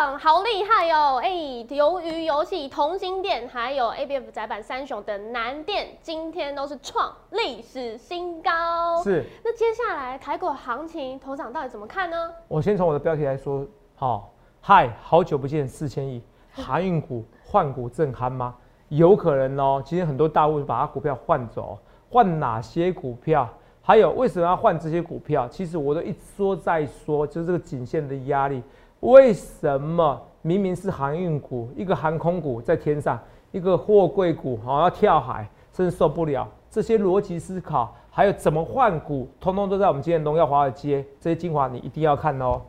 长好厉害哦！哎，鱿鱼游戏、同心店，还有 ABF 窄板三雄等南店，今天都是创历史新高。是。那接下来台股行情，头长到底怎么看呢？我先从我的标题来说，好，嗨，好久不见，四千亿，航运股换股正酣吗？有可能哦。今天很多大户把它股票换走，换哪些股票？还有为什么要换这些股票？其实我都一说再说，就是这个颈线的压力。为什么明明是航运股，一个航空股在天上，一个货柜股好要跳海，甚至受不了？这些逻辑思考，还有怎么换股，通通都在我们今天荣耀华尔街这些精华，你一定要看哦。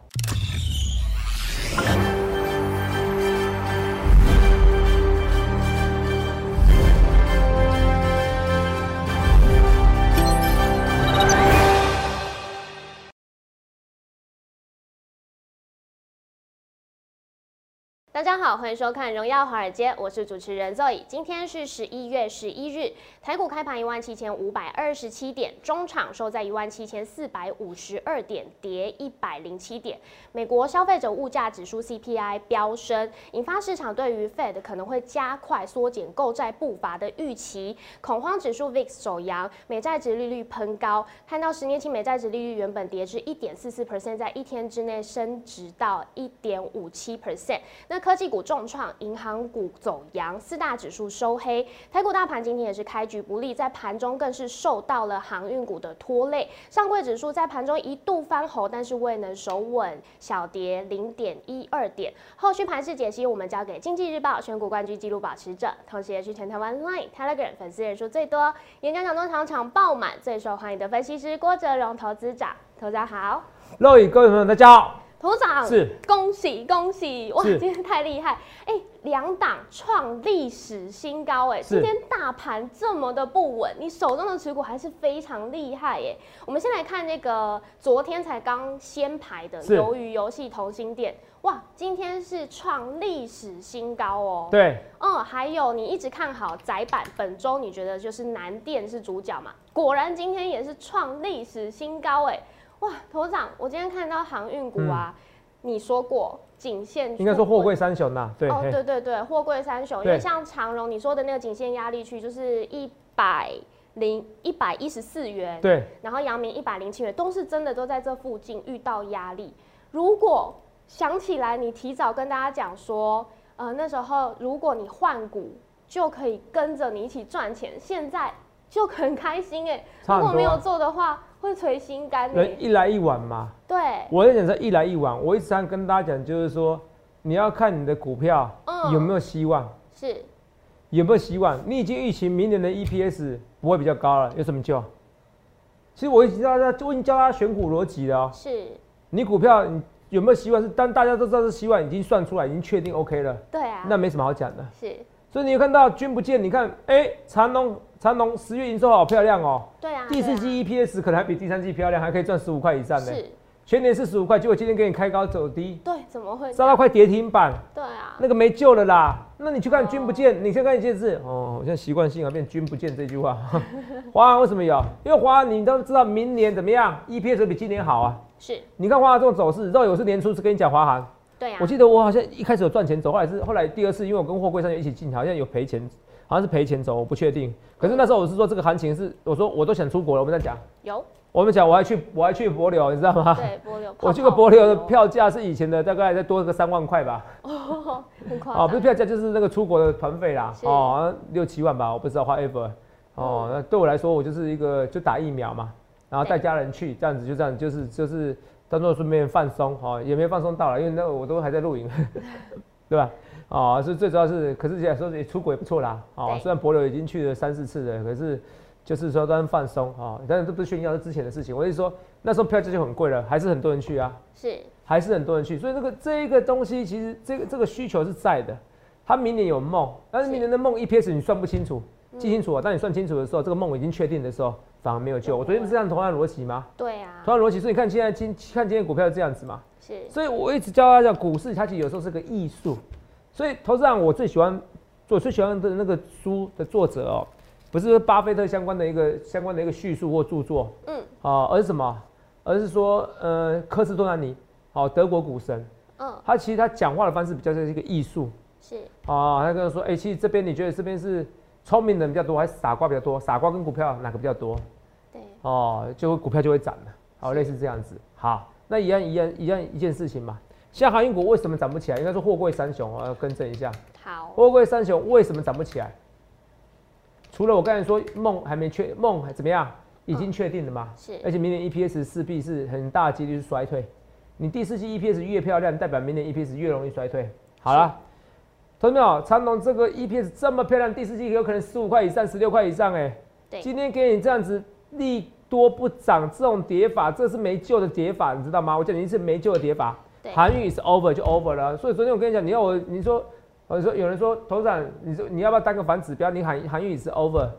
大家好，欢迎收看《荣耀华尔街》，我是主持人 Zoe。今天是十一月十一日，台股开盘一万七千五百二十七点，中场收在一万七千四百五十二点，跌一百零七点。美国消费者物价指数 CPI 飙升，引发市场对于 Fed 可能会加快缩减购债步伐的预期，恐慌指数 VIX 走扬，美债值利率喷高，看到十年期美债值利率原本跌至一点四四 percent，在一天之内升值到一点五七 percent。那科技股重创，银行股走阳，四大指数收黑。台股大盘今天也是开局不利，在盘中更是受到了航运股的拖累。上柜指数在盘中一度翻红，但是未能守稳，小跌零点一二点。后续盘势解析，我们交给经济日报选股冠军纪录保持者，同时也是全台湾 Line、Telegram 粉丝人数最多、演讲讲座场场爆满、最受欢迎的分析师郭哲荣投资长。投资长好，各位各位朋友大家好。头长是恭喜恭喜哇！今天太厉害哎，两档创历史新高哎！今天大盘这么的不稳，你手中的持股还是非常厉害耶。我们先来看那个昨天才刚先排的鱿鱼游戏同心店哇，今天是创历史新高哦。对，嗯，还有你一直看好窄板，本周你觉得就是南电是主角嘛？果然今天也是创历史新高哎。哇，头长，我今天看到航运股啊，你说过颈线应该说货柜三雄呐，对，哦，对对对，货柜三雄，因为像长荣你说的那个颈线压力区就是一百零一百一十四元，对，然后阳明一百零七元，都是真的都在这附近遇到压力。如果想起来，你提早跟大家讲说，呃，那时候如果你换股就可以跟着你一起赚钱，现在就很开心哎，如果没有做的话。会垂心肝人一来一往嘛。对，我在讲说一来一往，我一直常跟大家讲，就是说你要看你的股票有没有希望，是有没有希望？你已经预期明年的 EPS 不会比较高了，有什么救？其实我已经教他，我已经教他选股逻辑了。是，你股票你有没有希望？是当大家都知道是希望，已经算出来，已经确定 OK 了。对啊，那没什么好讲的。是。所以你有看到君不见，你看，哎，长隆长隆十月营收好漂亮哦。对啊。第四季 EPS 可能还比第三季漂亮，还可以赚十五块以上呢。是。全年是十五块，结果今天给你开高走低。对，怎么会？杀到快跌停板。对啊。那个没救了啦。那你去看君不见，你先看一件事哦。我现在习惯性啊变君不见这句话。华航为什么有？因为华航你都知道明年怎么样，EPS 比今年好啊。是。你看华航这种走势，肉有是年初是跟你讲华航。对啊。我记得我好像一开始有赚钱走，后来是后来第二次，因为我跟货柜商一起进，好像有赔钱。好像是赔钱走，我不确定。可是那时候我是说这个行情是，我说我都想出国了。我们在讲有，我们讲我还去我还去博流，你知道吗？对，博流。我去过博流的票价是以前的大概再多个三万块吧。哦，很夸张。不是票价就是那个出国的团费啦。哦，六七万吧，我不知道花 ever。哦，那对我来说，我就是一个就打疫苗嘛，然后带家人去，这样子就这样，就是就是当做顺便放松哦，也没放松到了，因为那个我都还在露营，对吧？啊，是最主要是，可是现在说也出国也不错啦。啊，虽然博流已经去了三四次了，可是就是说当放松啊。但是这不是炫耀，是之前的事情。我是说那时候票价就很贵了，还是很多人去啊。是，还是很多人去。所以这个这一个东西，其实这个这个需求是在的。他明年有梦，但是明年的梦 EPS 你算不清楚，记清楚啊。当你算清楚的时候，这个梦已经确定的时候，反而没有救。我昨天不是这样同样逻辑吗？对啊。同样逻辑，所以你看现在今看今天股票这样子嘛？是。所以我一直教大家，股市它其实有时候是个艺术。所以投资上我最喜欢，我最喜欢的那个书的作者哦，不是巴菲特相关的一个相关的一个叙述或著作，嗯，啊，而是什么？而是说，呃，科斯多兰尼，好，德国股神，嗯，他其实他讲话的方式比较像是一个艺术是啊，他跟我说，哎、其实这边你觉得这边是聪明人比较多，还是傻瓜比较多？傻瓜跟股票哪个比较多？对，哦，就会股票就会涨了，好，是类似这样子。好，那一样一样一样一件事情嘛。像航运股为什么涨不起来？应该说货柜三雄，我要更正一下，好，货柜三雄为什么涨不起来？除了我刚才说梦还没确梦还怎么样，已经确定了嘛？是而且明年 EPS 势必是很大几率是衰退。你第四季 EPS 越漂亮，代表明年 EPS 越容易衰退。好了，同学们好，长隆这个 EPS 这么漂亮，第四季有可能十五块以上、十六块以上、哎，对，今天给你这样子利多不涨这种跌法，这是没救的跌法，你知道吗？我讲你是没救的跌法。对韩运 is over 就 over 了。所以昨天我跟你讲，你要我你说，我说有人说头长，你说你要不要当个反指标？你喊韩运 is over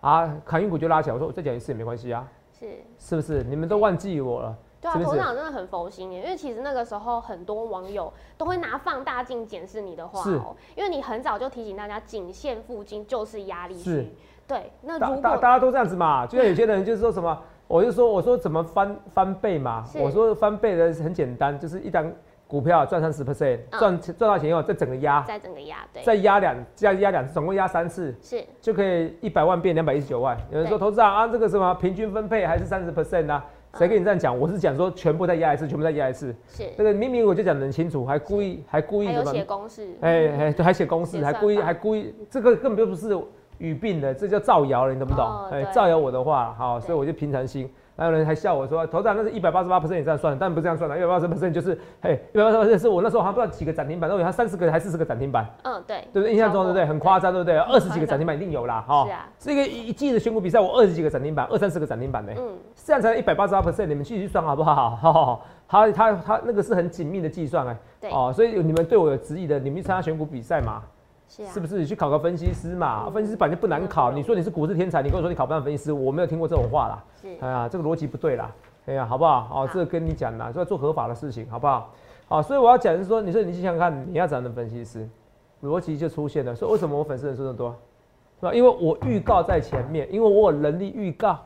啊，韩运股就拉起来。我说我再讲一次也没关系啊，是。是不是？你们都忘记我了？对啊，头长真的很佛心耶，因为其实那个时候很多网友都会拿放大镜检视你的话是哦，因为你很早就提醒大家，颈线附近就是压力是区。对，那大如果大大家都这样子嘛，就像有些人就是说什么，我就说我说怎么翻翻倍嘛，我说翻倍的很简单，就是一张股票赚三十 percent，嗯赚赚到钱以后再整个压，再整个压对再压两再压两次，总共压三次，是就可以一百万变两百一十九万。有人说投资长啊，这个什么平均分配还是三十 percent 啊？谁跟你这样讲？我是讲说全部再压一次，全部再压一次。是，这个明明我就讲得很清楚，还故意还故意什么？写公式，哎哎，对，还写公式，写还故意还故意，这个根本就不是语病的，这叫造谣了，你懂不懂哦？哎，造谣我的话，好，所以我就平常心。还有人还笑我说，头长那是一百八十八 percent 也这样算，但不是这样算的，一百八十 percent 就是，嘿，一百八十 percent 是我那时候好像不知道几个涨停板，都有它三十个还是四十个涨停板，嗯对，对不对？印象中对不对？很夸张，对不对？二十几个涨停板一定有啦，哈。是啊，这个一一季的选股比赛，我二十几个涨停板，二三十个涨停板呢，嗯这样才一百八十八 percent，你们继续算好不好？好，他他他那个是很紧密的计算哎，对，哦，所以你们对我有质疑的，你们去参加选股比赛嘛，是啊，是不是？你去考个分析师嘛，嗯分析师本来就不难考。嗯你说你是股市天才，你跟我说你考不上分析师，我没有听过这种话啦。是哎呀，这个逻辑不对啦。哎呀，好不好？哦好，这个跟你讲啦，就要做合法的事情，好不好？好，所以我要讲的是说，你说你去想想看，你要怎样的分析师，逻辑就出现了。所以为什么我粉丝人数那么多？是吧？因为我预告在前面，因为我有能力预告，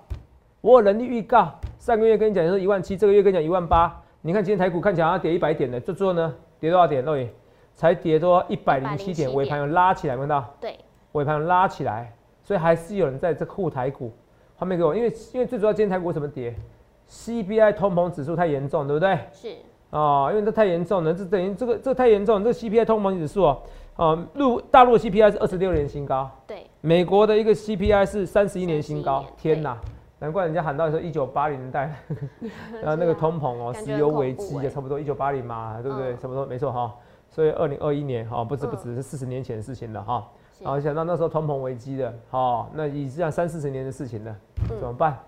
我有能力预告。上个月跟你讲说一万七，这个月跟你讲一万八。你看今天台股看起来要跌一百点的，就最后呢跌多少点？肉眼才跌多一百零七点，尾盘有拉起来，看到？对，尾盘有拉起来，所以还是有人在这护台股。后面给我，因为因为最主要今天台股为什么跌？CPI 通膨指数太严重，对不对？是哦，因为这太严重了，这等于这个这个太严重，这个 CPI 通膨指数哦，啊，陆大陆的 CPI 是二十六年新高，对，美国的一个 CPI 是三十一年新高，天哪！难怪人家喊到说一九八零年代，然后那个通膨哦，石油危机也差不多一九八零嘛，对不对？嗯差不多没错哈。所以二零二一年哈，不止不嗯止是四十年前的事情了哈。然后想到那时候通膨危机的，哦，那已这样三四十年的事情了，嗯怎么办？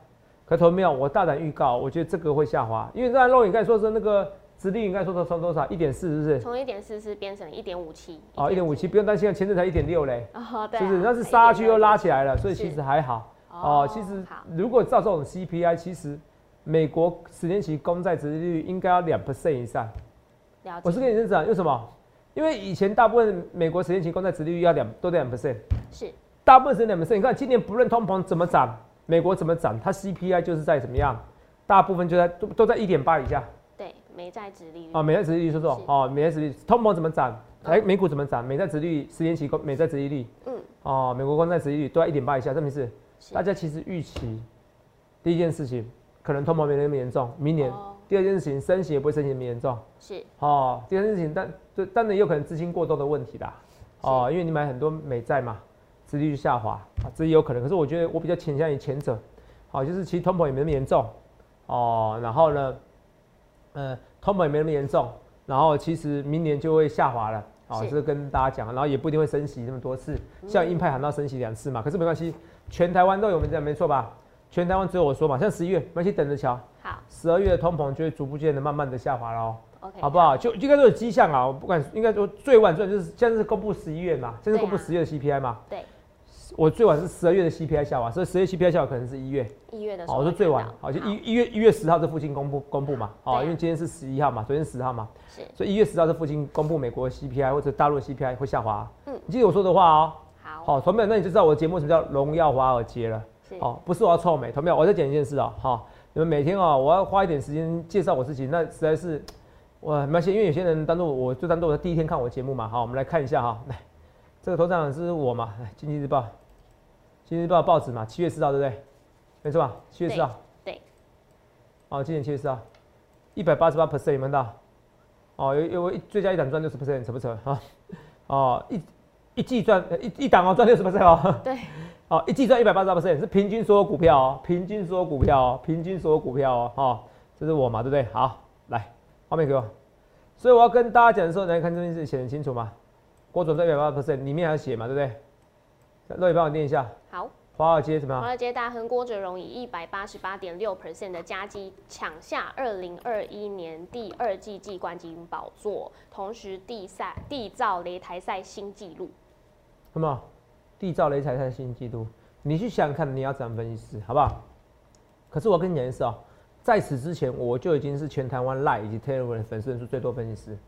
可投没有？我大胆预告，我觉得这个会下滑，因为刚才肉眼刚才说是那个殖利率，应该说从从多少？一点四是不是？从一点四四变成一点五七，哦，一点五七，不用担心，前阵才一点六嘞，哦，对啊，是不是？那是杀下去又拉起来了，所以其实还好。哦，其实，如果照这种 CPI，其实美国十年期公债殖利率应该要两 percent 以上。我是跟你这样讲，为什么？因为以前大部分美国十年期公债殖利率要两都在两 percent。是大部分是两 percent。你看今年不论通膨怎么涨，美国怎么涨，它 CPI 就是在怎么样，大部分就在都都在一点八以下对美债殖利率啊。美债殖利率说说哦，美债殖利率通膨怎么涨，嗯哎，美股怎么涨，美债殖利率十年期公美债殖利率嗯，哦，美国公债殖利率都在一点八以下，证明是是大家其实预期第一件事情可能通膨没那么严重，明年。哦第二件事情，升息也不会升息那么严重是哦。第三件事情，但对，当然也有可能资金过多的问题啦。哦，因为你买很多美债嘛，殖利率下滑啊，这也有可能。可是我觉得我比较倾向于前者，好、就是其实通膨也没那么严重哦。然后呢，呃，通膨也没那么严重，然后其实明年就会下滑了。哦，是这个跟大家讲，然后也不一定会升息那么多次，像嗯鹰派喊到升息两次嘛，可是没关系，全台湾都有，我们讲没错吧？全台湾只有我说嘛，像十一月，没关系，等着瞧，好。十二月的通膨就会逐步渐的慢慢的下滑喽。好不好？就应该都有迹象啊，我不管应该说最晚最晚就是现在是公布十一月嘛，现在是公布十月的 CPI 嘛，对，我最晚是十二月的 CPI 下滑，所以十月 CPI 下滑可能是一月，一月的时好，候会我说最晚好就一一月一月十号这附近公布公布嘛，哦，因为今天是十一号嘛，昨天十号嘛，是。所以一月十号这附近公布美国 CPI 或者大陆 CPI 会下滑，嗯。你记得我说的话哦，好。好，同学那你就知道我的节目什么叫荣耀华尔街了。是。哦，不是我要臭美，同没有？我再讲一件事哦，哈、你们每天哦，我要花一点时间介绍我自己，那实在是，我没关系，因为有些人当做我就当做我第一天看我节目嘛，好，我们来看一下哈，来，这个头长是我嘛，来，经济日报，经济日报报纸嘛，七月四号对不对？没错吧？七月四号，对，哦，今年七月四号，一百八十八 percent 有没有到？哦，有有最佳一档赚六十 percent，扯不扯啊？哦，一一季赚一一档哦赚六十 percent 哦，对，哦，一季赚一百八十八 percent 是平均所有股票哦，平均所有股票哦，平均所有股票哦，哈，这是我嘛，对不对？好，来，画面给我。所以我要跟大家讲的时候，来看这边是写很清楚嘛？郭总赚一百八十 percent，里面还要写嘛，对不对？乐宇帮我念一下。好。华尔街怎么样？华尔街大亨郭哲荣以一百八十八点六 percent 的加基抢下二零二一年第二季季冠军宝座，同时缔赛缔造擂台赛新纪录。什么？缔造擂台赛新纪录？你去想想看，你要怎么分析，好不好？可是我跟你讲一件哦，在此之前我就已经是全台湾 Line 以及 Telegram 粉丝人数最多分析师，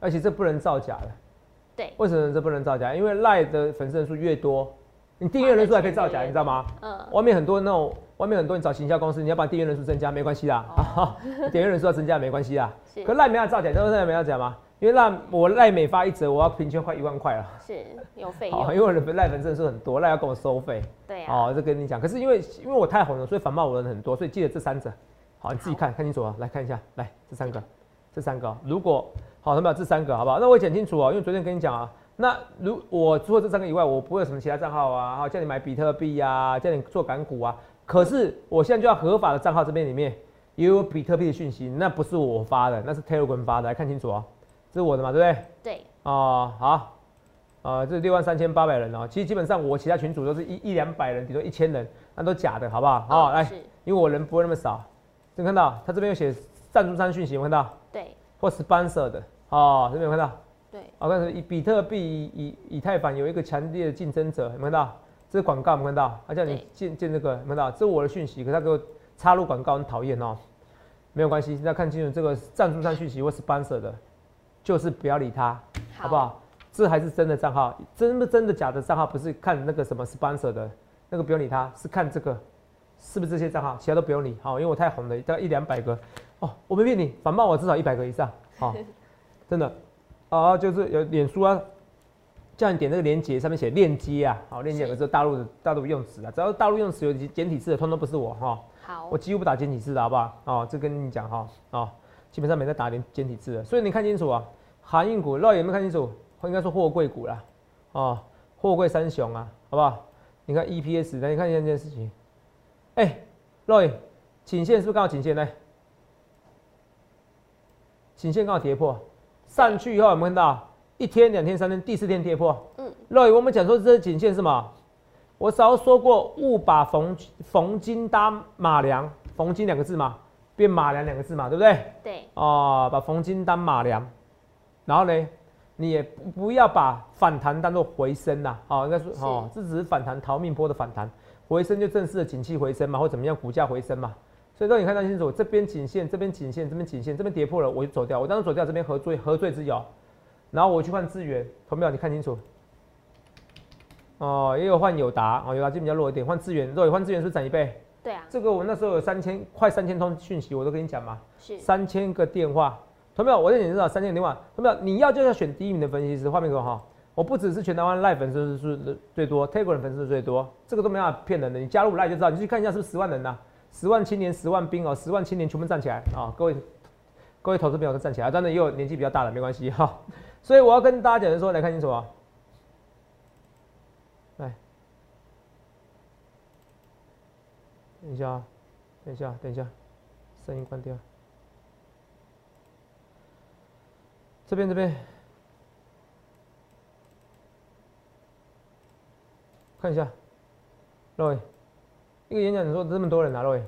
而且这不能造假的。对。为什么这不能造假？因为 Line 的粉丝人数越多。你订阅人数还可以造假，你知道吗？嗯。外面很多那种，外面很多你找行销公司，你要把订阅人数增加，没关系啦。啊，订阅人数要增加没关系啦。是。可赖没有造假，赖没要讲吗？因为那我赖美发一折，我要平均快一万块了。是有费用。因为我的赖粉真的是很多，赖要跟我收费。对啊。哦，这跟你讲，可是因为因为我太红了，所以反骂我的人很多，所以记得这三者。好，你自己看看清楚啊，来看一下，来这三个，这三个，如果好，那么这三个，好不好？那我讲清楚啊，因为昨天跟你讲啊。那如我除了这三个以外，我不会有什么其他账号啊，好叫你买比特币呀，叫你做港股啊。可是我现在就要合法的账号这边里面也有比特币的讯息，那不是我发的，那是 Telegram 发的，来看清楚啊，这是我的嘛，对不对？对。哦，好，呃，这是六万三千八百人哦，其实基本上我其他群主都是一一两百人，比如说一千人，那都假的，好不好？好，来，因为我人不会那么少，有看到他这边有写赞助商讯息，有看到？对。或 sponsor 的，哦，这边有看到？对，我看是以比特币以以太坊有一个强烈的竞争者，有看到？这是广告，有看到？他叫你建建这个，有看到？这是我的讯息，可他给我插入广告，很讨厌哦。没有关系，现在看清楚这个赞助商讯息或是 sponsor 的，就是不要理他，好不好？这还是真的账号，真不真的假的账号？不是看那个什么 sponsor 的，那个不用理他，是看这个是不是这些账号，其他都不用理，好，因为我太红了，大概一两百个哦，我没骗你，反冒我至少一百个以上，好，真的。啊，就是有脸书啊，叫你点那个链接，上面写链接啊，好，链接有个是大陆的大陆用词啊，只要大陆用词有简体字的，通通不是我哈。好，我几乎不打简体字的好不好？哦，这跟你讲哈，哦，基本上没在打简简体字的，所以你看清楚啊，航运股，肉有没有看清楚？应该说货柜股啦，哦，货柜三雄啊，好不好？你看 EPS，来你看一下这件事情，哎，肉颈线是不是刚好颈线呢？颈线刚好跌破。上去以后有没有看到一天、两天、三天，第四天跌破？嗯，肉眼我们讲说这是颈线是什么？我早说过，勿把逢逢金搭马良，逢金两个字嘛，变马良两个字嘛，对不对？对。哦，把逢金当马良，然后呢，你也不要把反弹当做回升呐。哦，应该说哦，这只是反弹逃命波的反弹，回升就正式的景气回升嘛，或怎么样，股价回升嘛。所以说你看到清楚，这边颈线，这边颈线，这边颈线，这边跌破了，我就走掉。我当时走掉，这边何罪何罪之有，然后我去换资源，同没有？你看清楚。哦，也有换友达，哦，友达基本比较弱一点，换资源，如果换资源是涨一倍。对啊。这个我那时候有三千，快三千通讯息，我都跟你讲嘛。是。三千个电话，同没有？我在你知道三千个电话，同没有？你要就要选第一名的分析师，画面给我哈。我不只是全台湾 Live 粉丝是最多，Telegram 粉丝最多，这个都没办法骗人的。你加入 Live 就知道，你去看一下是不是十万人呐？十万青年，十万兵哦，十万青年全部站起来啊！各位，各位投资朋友都站起来，当然也有年纪比较大的，没关系哈。所以我要跟大家讲的说，来看清楚啊，来，等一下啊，等一下，等一下，声音关掉。这边这边，看一下，各位。一个演讲，你说这么多人啊，各位，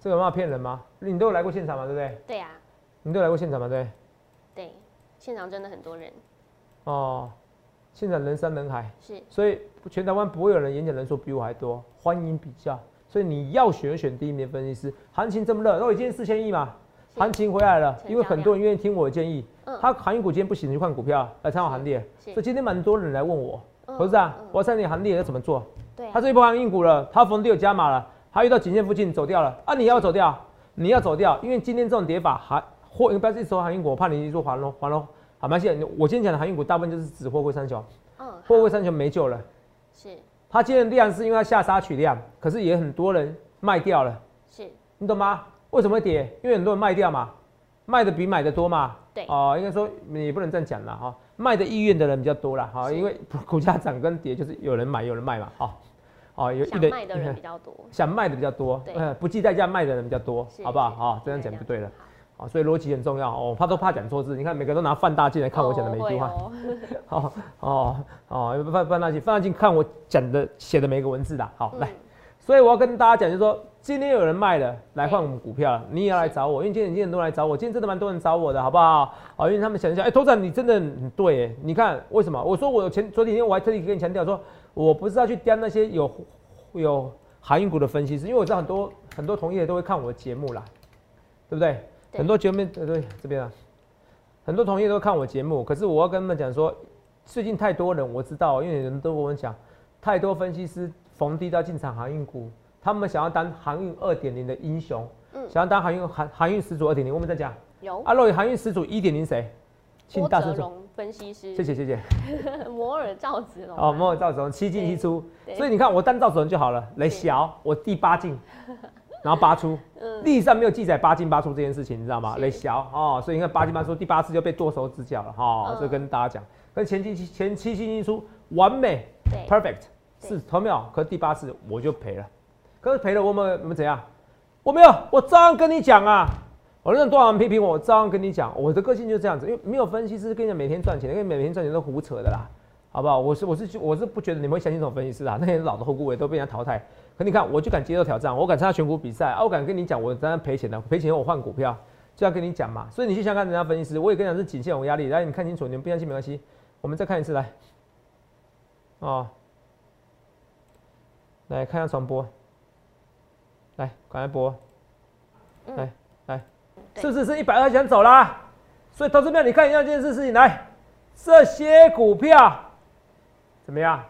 这有办法骗人吗？你都有来过现场嘛，对不对？对呀。你都有来过现场嘛，对？对，现场真的很多人。哦，现场人山人海。是。所以全台湾不会有人演讲人数比我还多，欢迎比较。所以你要选选第一名分析师。行情这么热，都已经四千亿嘛，行情回来了，因为很多人愿意听我的建议。嗯。他航运股今天不行，就换股票来参考行列。所以今天蛮多人来问我，不是啊？我要参你行列要怎么做？对他这一波行运股了，他逢低有加码了，他遇到颈线附近走掉了啊！你要走掉，你要走掉，因为今天这种跌法，还货，不要一说航运股，我怕你一说环喽环喽。好，没关系，我今天讲的航运股大部分就是指货柜三雄，嗯，货柜三雄没救了。是它今天的量是因为它下杀取量，可是也很多人卖掉了，是，你懂吗？为什么会跌？因为很多人卖掉嘛，卖的比买的多嘛。对。哦，应该说也不能这样讲了哈，卖的意愿的人比较多了哈，因为股价涨跟跌就是有人买有人卖嘛，哈，哦，有想卖的人比较多，想卖的比较多，不计代价卖的人比较多，好不好？是。好，这样讲对就对了。好啊，所以逻辑很重要哦，怕都怕讲错字。你看每个都拿放大镜来看我讲的每一句话，哦会哦 哦放放大镜，放大镜看我讲的写的每一个文字的。好，来，嗯所以我要跟大家讲，就是说今天有人卖了来换我们股票了，你也要来找我，因为今天今天很多人来找我，今天真的蛮多人找我的，好不好？哦，因为他们想一下，哎，头长你真的很对，哎，你看为什么？我说我前昨几天我还特地跟你强调说，我不是要去刁那些有有航运股的分析师，因为我知道很多很多同业都会看我的节目啦，对不对？对。很多节目对对这边啊，很多同业都看我节目，可是我要跟他们讲说，最近太多人我知道，因为人都跟我讲，太多分析师逢低到进场航运股，他们想要当航运二点零的英雄，嗯。想要当航运航航运始祖二点零。我们在讲，有。阿洛航运始祖一点零谁？请郭大声说，分析师，谢谢谢谢。摩尔赵子龙哦，摩尔赵子龙七进七出，所以你看我单赵子龙就好了，雷小我第八进，然后八出，嗯历史上没有记载八进八出这件事情，你知道吗？雷小哦，所以你看八进八出，第八次就被剁手指脚了哈，哦嗯跟大家讲，跟前七前七进一出完美 perfect 对是投秒，可是第八次我就赔了，可是赔了我们我们怎样？我没有，我照样跟你讲啊。我认多少人批评我，我照样跟你讲，我的个性就是这样子，因为没有分析师跟你讲每天赚钱，因为每天赚钱都胡扯的啦，好不好？我是我是我是不觉得你们会相信这种分析师啊，那些老的后顾委都被人家淘汰。可你看，我就敢接受挑战，我敢参加选股比赛啊，我敢跟你讲，我当然赔钱的，赔钱我换股票，就要跟你讲嘛。所以你去想想看人家分析师，我也跟你讲是颈线有压力，来你看清楚，你们不相信没关系，我们再看一次来，哦，来看一下传播，来赶快播，嗯来来，是不是是一百二想走啦？所以投资票你看一下这件事事情，来，这些股票怎么样？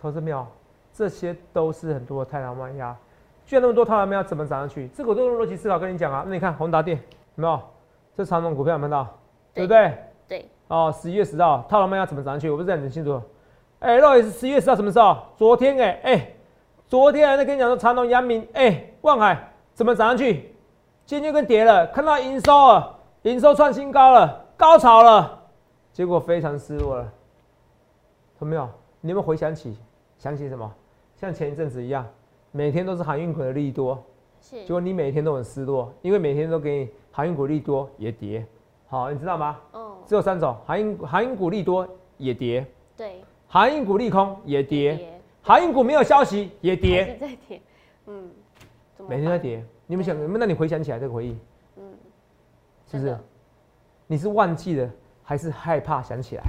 投资票这些都是很多的太阳卖压，居然那么多太阳卖压怎么涨上去？这个我都用逻辑思考跟你讲啊。那你看宏达电有没有？这长龙股票有没有？对不对？对，哦，十一月十号，套牢卖压怎么涨上去？我不是很清楚。哎、肉也是十一月十号什么时候？昨天哎、哎、昨天还在跟你讲说长隆、阳明、哎、望海怎么涨上去？今天就跟跌了，看到营收了，营收创新高了，高潮了，结果非常失落了。有没有？你有没有回想起想起什么？像前一阵子一样，每天都是航运股的利多，是。结果你每天都很失落，因为每天都给你航运股利多也跌。好，你知道吗？哦，只有三种，航运航运股利多也跌，对，航运股利空也跌，跌。航运股没有消息也跌，在跌，嗯，每天在跌。你们想，那你回想起来这个回忆，嗯，是不是？你是忘记了，还是害怕想起来？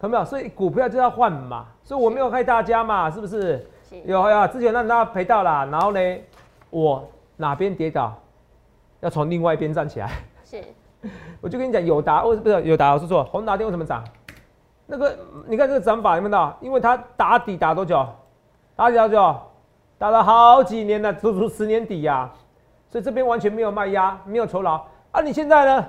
懂没有？所以股票就要换嘛，所以我没有害大家嘛，是不是？是有呀，之前让大家赔到啦，然后呢，我哪边跌倒，要从另外一边站起来。是，我就跟你讲，有达为不是有达，我说错，宏达电为什么涨？那个你看这个涨法有没有到？因为它打底打多久？打底打多久？打了好几年了，足足十年底呀、所以这边完全没有卖压，没有酬劳啊！你现在呢？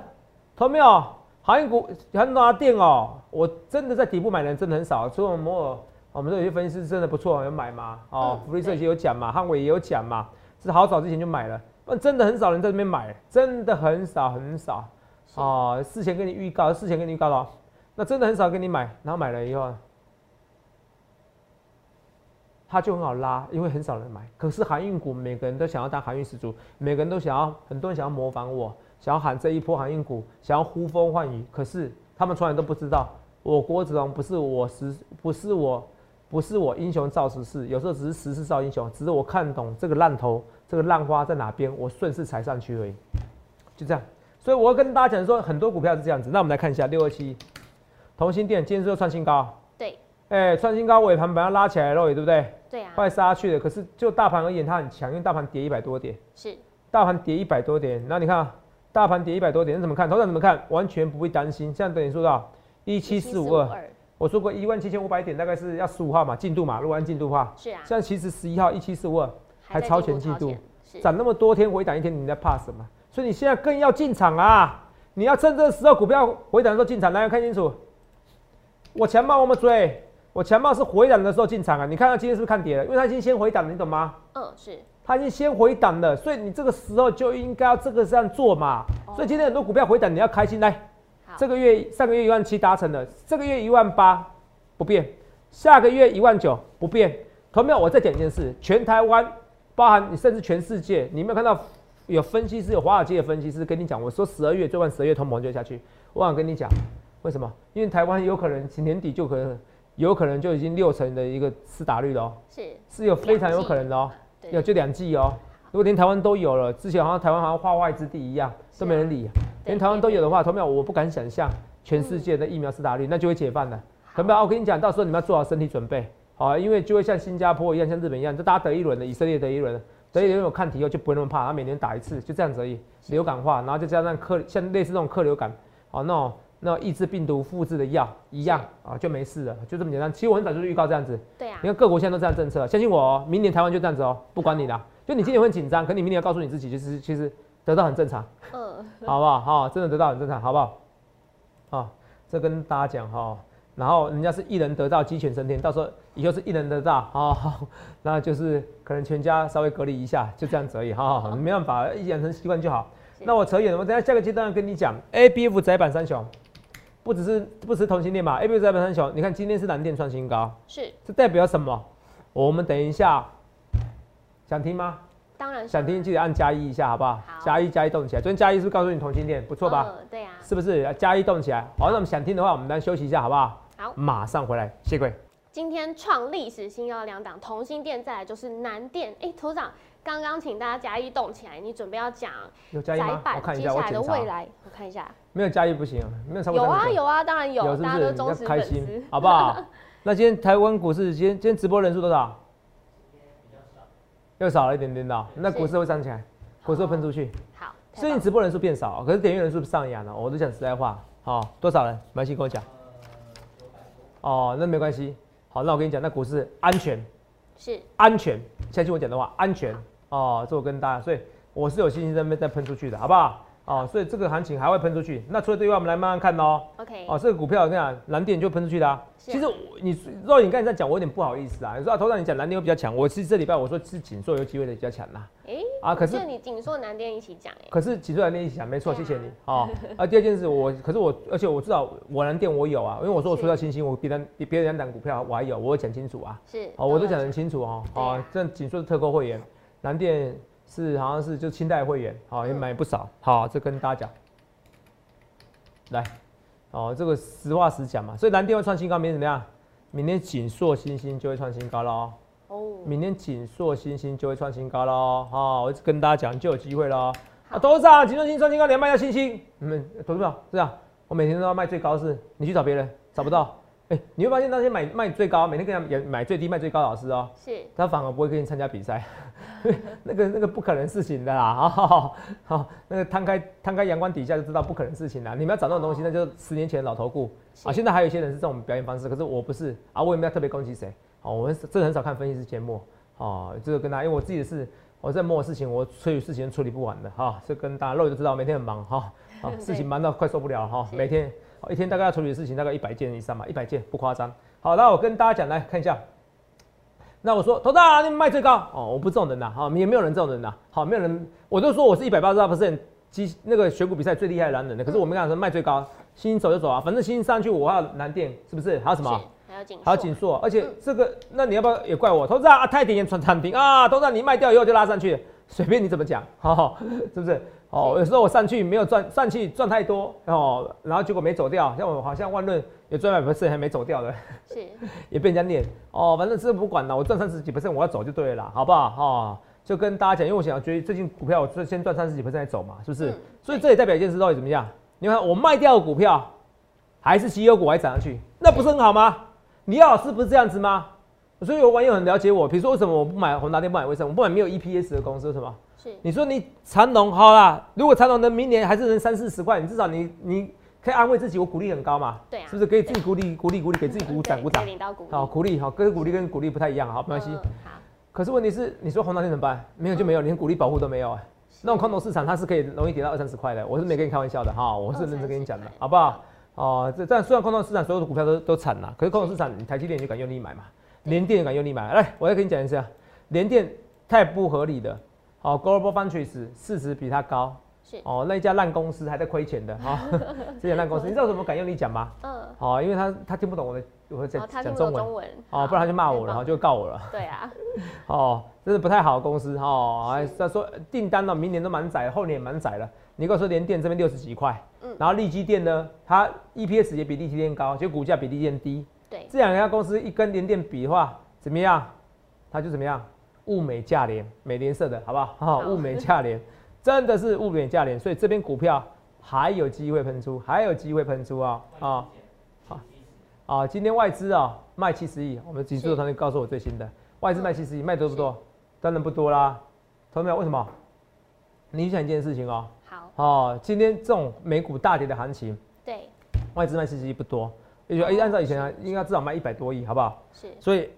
投没有？航运股宏达电哦，我真的在底部买的人真的很少，除了摩尔，我们这有些分析师真的不错，有买嘛？哦嗯，福利社也有讲嘛，汉伟也有讲嘛，是好早之前就买了，真的很少人在这边买，真的很少很少。哦，事前跟你预告，事前跟你预告了，那真的很少跟你买，然后买了以后，它就很好拉，因为很少人买。可是航运股每个人都想要当航运始祖，每个人都想要，很多人想要模仿我，想要喊这一波航运股，想要呼风唤雨。可是他们从来都不知道，我郭子龙不是我时，不是我，不是我英雄造时势，有时候只是时势造英雄，只是我看懂这个烂头，这个烂花在哪边，我顺势踩上去而已，就这样。所以我要跟大家讲说，很多股票是这样子。那我们来看一下六二七，同心店今天是不是创新高？对，哎、创新高尾盘把它拉起来了，对不对？对啊快，杀去了。可是就大盘而言，它很强，因为大盘跌一百多点，是，大盘跌一百多点。那你看啊，大盘跌一百多点，你怎么看？头涨怎么看？完全不会担心。这样等于说到一七四五二，我说过一万七千五百点，大概是要十五号嘛，进度嘛，如果按进度的话，是啊，现在其实十一号一七四五二还超前进度是涨那么多天回档一天，你在怕什么？所以你现在更要进场啊！你要趁这个时候股票回档的时候进场，大家看清楚。我钱包我们追，我强暴是回档的时候进场啊！你看到今天是不是看跌了？因为它已经先回档了，你懂吗？嗯，是它已经先回档了，所以你这个时候就应该要这个这样做嘛。所以今天很多股票回档，你要开心来。好，这个月上个月一万七达成了，这个月一万八不变，下个月一万九不变。同没有？我再讲一件事，全台湾，包含你甚至全世界，你有没有看到有分析师有华尔街的分析师跟你讲，我说十二月最晚十二月通膨就下去。我想跟你讲，为什么？因为台湾有可能年底就可能有可能就已经六成的一个施打率了哦，是是有非常有可能的哦，对有就两季哦。如果连台湾都有了，之前好像台湾好像化外之地一样，都没人理。连台湾都有的话，同没有？我不敢想象全世界的疫苗施打率，那就会解放了。同没有？我跟你讲，到时候你们要做好身体准备，好，因为就会像新加坡一样，像日本一样，就大家得一轮的，以色列得一轮的，得一轮有抗体以后就不会那么怕，他每年打一次，就这样子而已。流感化，然后就加上客像类似那种客流感，哦，那种那抑制病毒复制的药一样啊，就没事了，就这么简单。其实我很早就预告这样子，对啊你，看各国现在都这样政策，相信我哦，明年台湾就这样子哦，不管你啦。就你今年会紧张，可你明年要告诉你自己，就是其实得到很正常，嗯，好不好？哈、真的得到很正常，好不好？啊、这跟大家讲哈、然后人家是一人得道鸡犬升天，到时候以后是一人得道啊、好 那就是可能全家稍微隔离一下，就这样子而已哈、你没办法，养成习惯就好。那我扯远了，我等一下下个阶段要跟你讲 A B F 窄板三雄，不只是不只是同性恋嘛，A B 窄板三雄，你看今天是蓝电创新高，是，这代表什么？我们等一下想听吗？当然想听记得按加一一下，好不好？好加一加一动起来。昨天加一是不是告诉你同性恋不错吧？嗯对啊，是不是？加一动起来。好，那我们想听的话，我们来休息一下，好不好？好。马上回来，谢贵。今天创历史新高两档同心店，再来就是南电。哎，头长，刚刚请大家加一动起来，你准备要讲有加一吗？我窄板看一下，接下来的。未来，我看一下。没有加一不行，没有超过有啊有啊，当然有，有是不是？大家都你要忠实粉开心丝，。好不好？那今天台湾股市今天今天直播人数多少？又少了一点点的，那股市会涨起来，股市会喷出去。好，太最近直播人数变少，可是点阅人数上扬了。我都讲实在话，好、多少人？没关系，跟我讲。哦，那没关系。好，那我跟你讲，那股市安全，是安全。相信我讲的话，安全。哦，这我跟大家，所以我是有信心在那边再喷出去的，好不好？哦，所以这个行情还会喷出去。那除了对外，我们来慢慢看哦。OK，哦，这个股票我跟你讲，蓝电就喷出去的、啊。是其实我你若你刚才在讲，我有点不好意思啊。你说啊，头上你讲蓝电会比较强，我是这礼拜我说是紧缩有机会的比较强啦。哎，啊，可是你紧硕南电一起讲，哎，可是锦硕南店一起讲，没错，谢谢你。哦，啊，第二件事我，可是我，而且我知道我南电我有啊，因为我说我是出到星星，我比人比别人两档股票我还有，我有讲清楚啊。是哦，我都有讲得很清楚哦。对啊哦，这锦硕是特购会员，南电是好像是就清代会员，好、也嗯买不少。好，这跟大家讲，来，哦，这个实话实讲嘛，所以蓝电会创新高，明天怎么样？明天锦硕、星星就会创新高了哦。哦，明天锦硕、星星就会创新高喽。好、我跟大家讲就有机会喽。啊，董事长，锦硕、星星创新高，你要卖掉星星？你们董事长？是啊，我每天都要卖最高是，你去找别人找不到。哎、你会发现那些买卖最高，每天跟他们也买最低卖最高的老师哦，是他反而不会跟你参加比赛，那个那个不可能事情的啦。好、好，那个摊开摊开阳光底下就知道不可能事情啦。你们要找那种东西，那就是十年前的老头顾啊。现在还有一些人是这种表演方式，可是我不是啊，我也没有特别攻击谁。哦，我们真的很少看分析师节目哦，这个跟大家，因为我自己的事，我在摸的事情，我处理事情处理不完的哈，这、跟大家肉眼都知道，每天很忙哈，啊，对事情忙到快受不了了哈，每天哦一天大概要处理的事情大概一百件以上吧，一百件不夸张。好，那我跟大家讲，来看一下。那我说，头大，你们卖最高哦，我不是这种人呐，好，也没有人这种人呐，好，没有人，我就说我是一百八十二 percent 机那个选股比赛最厉害的男人的，可是我们刚才说卖最高，星星走就走啊，反正星星上去我还有蓝电，是不是？还有什么？是还有紧硕，而且这个，那你要不要也怪我？投资啊，泰鼎也传涨停啊，投资你卖掉以后就拉上去了，随便你怎么讲，哈哈、是不是？哦，有时候我上去没有赚，上去赚太多哦，然后结果没走掉，像我好像万润有赚百 percent 还没走掉的，是也被人家念哦，反正这不管了，我赚三十几 percent 我要走就对了啦，好不好？哦，就跟大家讲，因为我想要追最近股票，我就先赚三十几 percent 再走嘛，是不是？嗯所以这也代表一件事，到底怎么样？你看我卖掉的股票，还是绩优股还涨上去，那不是很好吗？李老师不是这样子吗？所以有网友很了解我，比如说为什么我不买宏达电，不买为什么？我不买没有 EPS 的公司，为什么？是你说你长隆好啦，如果长隆能明年还是能三四十块，你至少你你可以安慰自己，我股利很高嘛，对啊是不是可以自己鼓励鼓励鼓励，给自己鼓掌鼓掌好，鼓励好，跟鼓励跟鼓励不太一样，好，没关系。嗯好，可是问题是，你说红蓝天怎么办？没有就没有，连股利保护都没有啊。那种空头市场它是可以容易跌到二三十块的，我是没跟你开玩笑的哈，我是认真跟你讲的，好不好？哦，这但虽然空头市场所有的股票都都惨了，可是空头市场你台积电就敢用力买嘛，联电也敢用力买，来，我再跟你讲一下，联电太不合理的，哦，Global Foundries 市值比它高。哦，那一家烂公司还在亏钱的哈，这家烂公司，你知道怎么敢用你讲吗？嗯，哦，因为他他听不懂我的，我在讲中文，哦，不然他就骂我了，然后就告我了。对啊，哦，这是不太好的公司哈，他说订单呢，明年都满载，后年也满载了。你跟我说连电这边六十几块，嗯，然后利基电呢，它 EPS 也比利基电高，就股价比利基电低。对，这两家公司一跟联电比的话，怎么样？它就怎么样？物美价廉，美联社的好不好？哈，物美价廉。真的是物美价廉，所以这边股票还有机会喷出，还有机会喷出啊啊好啊！今天外资啊卖七十亿，我们指数同学告诉我最新的外资卖七十亿，卖多不多？当然不多啦。同学们为什么？你想一件事情哦。好。哦，今天这种美股大跌的行情，对，外资卖七十亿不多，也就哎按照以前应该至少卖一百多亿，好不好？是。所以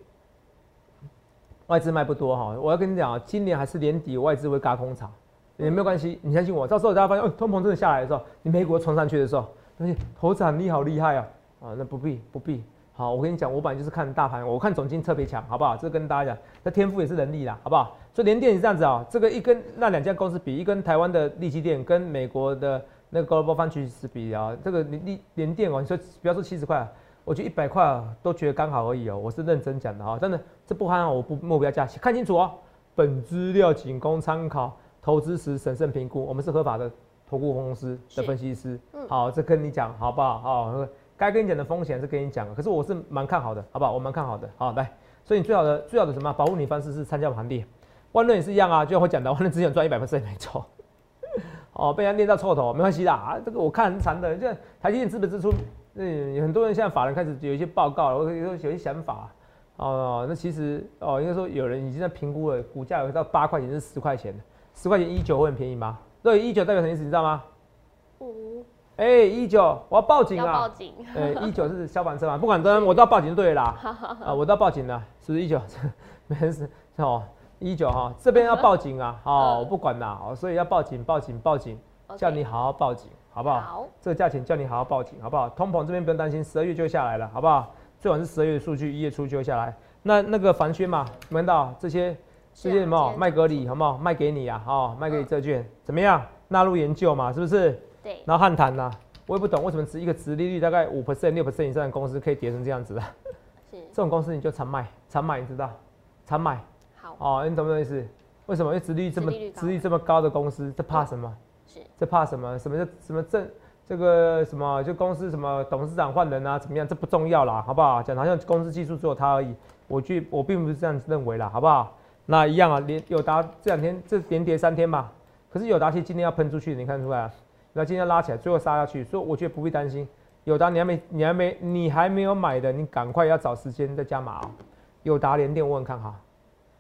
外资卖不多哈，我要跟你讲啊，今年还是年底外资会嘎空场。也没有关系，你相信我，到时候大家发现哦，通膨真的下来的时候，你美股冲上去的时候，那些投资你好厉害啊，啊，那不必不必。好，我跟你讲，我本来就是看大盘，我看总金特别强，好不好？这跟大家讲，那天赋也是能力啦，好不好？所以联电是这样子啊，这个一跟那两家公司比，一跟台湾的利基电跟美国的那个 Global f u n d s 比啊，这个联联电哦，你说不要说七十块，我觉得一百块都觉得刚好而已哦，我是认真讲的哈，真的这不含我不目标价，看清楚哦，本资料仅供参考。投资时审慎评估，我们是合法的投顾公司的分析师。嗯，好，这跟你讲好不好？好，该跟你讲的风险是跟你讲，可是我是蛮看好的，好不好？我蛮看好的。好，来，所以你最好的最好的什么保护你方式是参加盘地。万润也是一样啊，就像我讲的，万润只想赚一百分是没错。哦，被人家念到臭头，没关系的啊。这个我看很长的，就台积电资本支出，嗯，很多人现在法人开始有一些报告了，我有有些想法。哦，那其实哦，应该说有人已经在评估了，股价有到八块钱是十块钱的。十块钱一九会很便宜吗？对，一九代表什么意思？你知道吗？五。哎，一九，我要报警啊！报警。哎，一九是消防车嘛？不管怎，我都要报警就对啦。啊，我都要报警了，是不是一九？没事，哦，一九哈，这边要报警啊！哦，我不管啦，哦，所以要报警，报警，报警，叫你好好报警，好不好？好。这个价钱叫你好好报警，好不好？通膨这边不用担心，十二月就下来了，好不好？最晚是十二月的数据，一月初就会下来。那那个房宣嘛，闻到这些？这些什么麦格里好不好？卖给你啊，哦，卖给你这券怎么样？纳入研究嘛，是不是？对。然后汉坦呐，我也不懂为什么只一个殖利率大概五 percent、六 percent 以上的公司可以跌成这样子啊？是。这种公司你就常卖，常买，你知道？常买。好。哦，你懂不懂意思？为什么？因为殖利率这么殖利率这么高的公司，这怕什么？是。这怕什么？什么叫什么正这个什么就公司什么董事长换人啊？怎么样？这不重要啦，好不好？讲好像公司技术只有他而已，我去我并不是这样子认为啦，好不好？那一样啊，连友达这两天这连跌三天嘛，可是友达其实今天要喷出去，你看出来啊？那今天拉起来，最后杀下去，所以我觉得不必担心。友达你还没你还没你还没有买的，你赶快要找时间再加码哦。友达连电我很看好，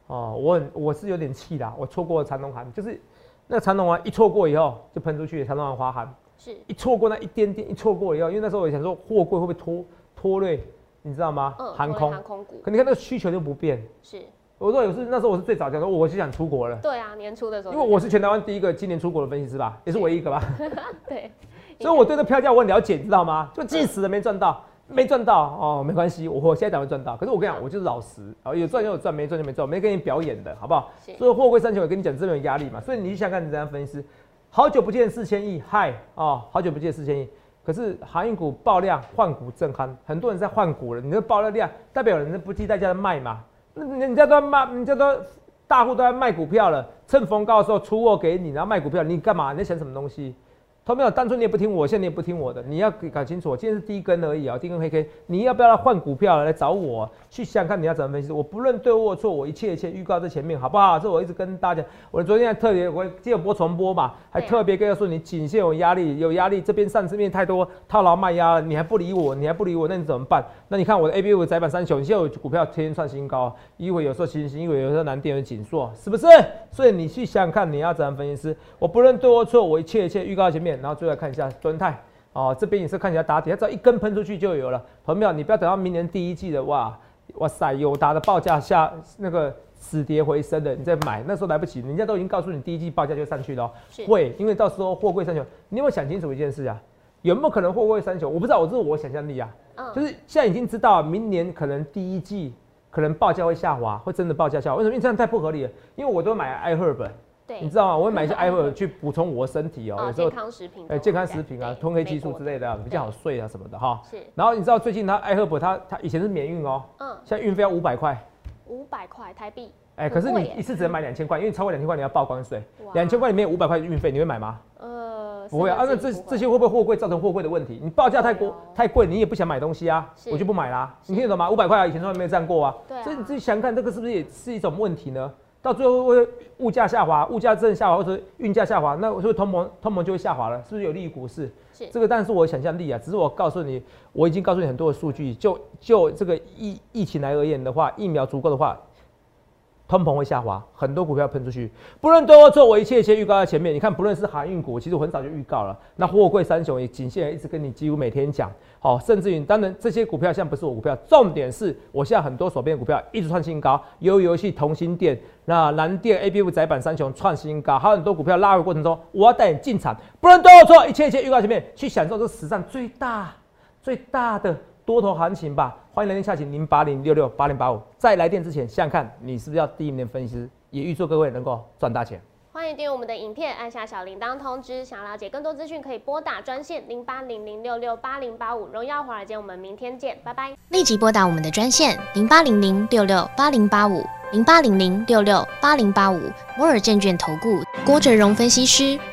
哦，我很我是有点气啦，我错过了长隆寒，就是那个长隆啊，一错过以后就喷出去，长龙寒滑寒，是一错过那一点点，一错过以后，因为那时候我想说货柜会不会拖拖累，你知道吗？嗯，航空航空股，可你看那个需求就不变，是。我说有是那时候我是最早讲说我是想出国了。对啊，年初的时候。因为我是全台湾第一个今年出国的分析师吧，也是唯一一个吧。对。所以我对这票价我很了解，你知道吗？就即使没赚到，没赚到哦，没关系，我我现在才会赚到。可是我跟你讲，我就是老实啊，有赚就有赚，没赚就没赚，没跟你表演的好不好？所以货柜三千，我跟你讲，真的有压力嘛。所以你想看你怎样分析？好久不见四千亿，嗨哦，好久不见四千亿。可是航运股爆量换股震撼，很多人在换股了。你这爆了量，代表人家不计代价的卖嘛？那人家都卖，人家都大户都在卖股票了，趁逢高的时候出货给你，然后卖股票，你干嘛？你在想什么东西？同没有？当初你也不听我，现在你也不听我的，你要搞清楚，今天是第一根而已啊，第一根黑 K，你要不要来换股票来找我去想看你要怎么分析？我不论对或错，我一切一切预告在前面，好不好？这我一直跟大家，我昨天还特别我接有播重播嘛，还特别跟他说你仅限有压力，有压力，这边上次面太多套牢卖压了，你还不理我，你还不理我，那你怎么办？那你看我的 A B U 窄板三雄，你现在有股票天天创新高，一会有时候新兴，一会有时候难点有紧缩，是不是？所以你去想想看你要怎样分析师，我不论对或错，我一切一切预告前面，然后最后看一下。端泰哦，这边也是看起来打底，只要一根喷出去就有了。朋友，你不要等到明年第一季的哇哇塞，友达的报价下那个死跌回升的，你再买，那时候来不及，人家都已经告诉你第一季报价就上去了会，因为到时候货柜三雄，你有没有想清楚一件事啊？有没有可能货柜三雄？我不知道，我这是我想象力啊，嗯，就是现在已经知道明年可能第一季可能报价会下滑，会真的报价下滑，为什么？因为这样太不合理了，因为我都买 iHerb，对，你知道吗？我会买一些 iHerb 去补充我的身体哦，哦有时候健康食品，哎健康食品啊、对褪黑激素之类的啊比较好睡啊什么的哈。是，然后你知道最近它 iHerb 它它以前是免运哦，嗯，现在运费要五百块。五百块台币，哎，很可是你一次只能买两千块，因为超过两千块你要报关税。哇，两千块里面有五百块运费，你会买吗？呃，不会啊，啊那这这些会不会货柜造成货柜的问题？你报价太贵会哦太贵，你也不想买东西啊，我就不买啦。你听得懂吗？五百块啊，以前从来没有过啊。所以你自己想想看，这个是不是也是一种问题呢？到最后会物价下滑，物价正下滑，或者运价下滑，那是不是通膨通膨就会下滑了？是不是有利于股市？是这个当然是我的想象力啊，只是我告诉你，我已经告诉你很多的数据，就就这个疫疫情来而言的话，疫苗足够的话，通膨会下滑，很多股票喷出去。不论对或错，我一切一切预告在前面。你看，不论是航运股，其实我很早就预告了。那货柜三雄也仅限一直跟你几乎每天讲，好、甚至于当然这些股票现在不是我股票，重点是我现在很多手边的股票一直创新高，由游戏、同心店、那蓝电、A B F 窄板三雄创新高，还有很多股票拉回过程中，我要带你进场。不论对或错，一切一切预告前面，去享受这史上最大最大的多头行情吧。欢迎来电下请零八零六六八零八五。在来电之前，想想看你是不是要第一名的分析师，也预祝各位能够赚大钱。欢迎订阅我们的影片，按下小铃铛通知。想了解更多资讯，可以拨打专线零八零零六六八零八五。荣耀华尔街，我们明天见，拜拜。立即拨打我们的专线零八零零六六八零八五零八零零六六八零八五摩尔证券投顾郭哲荣分析师。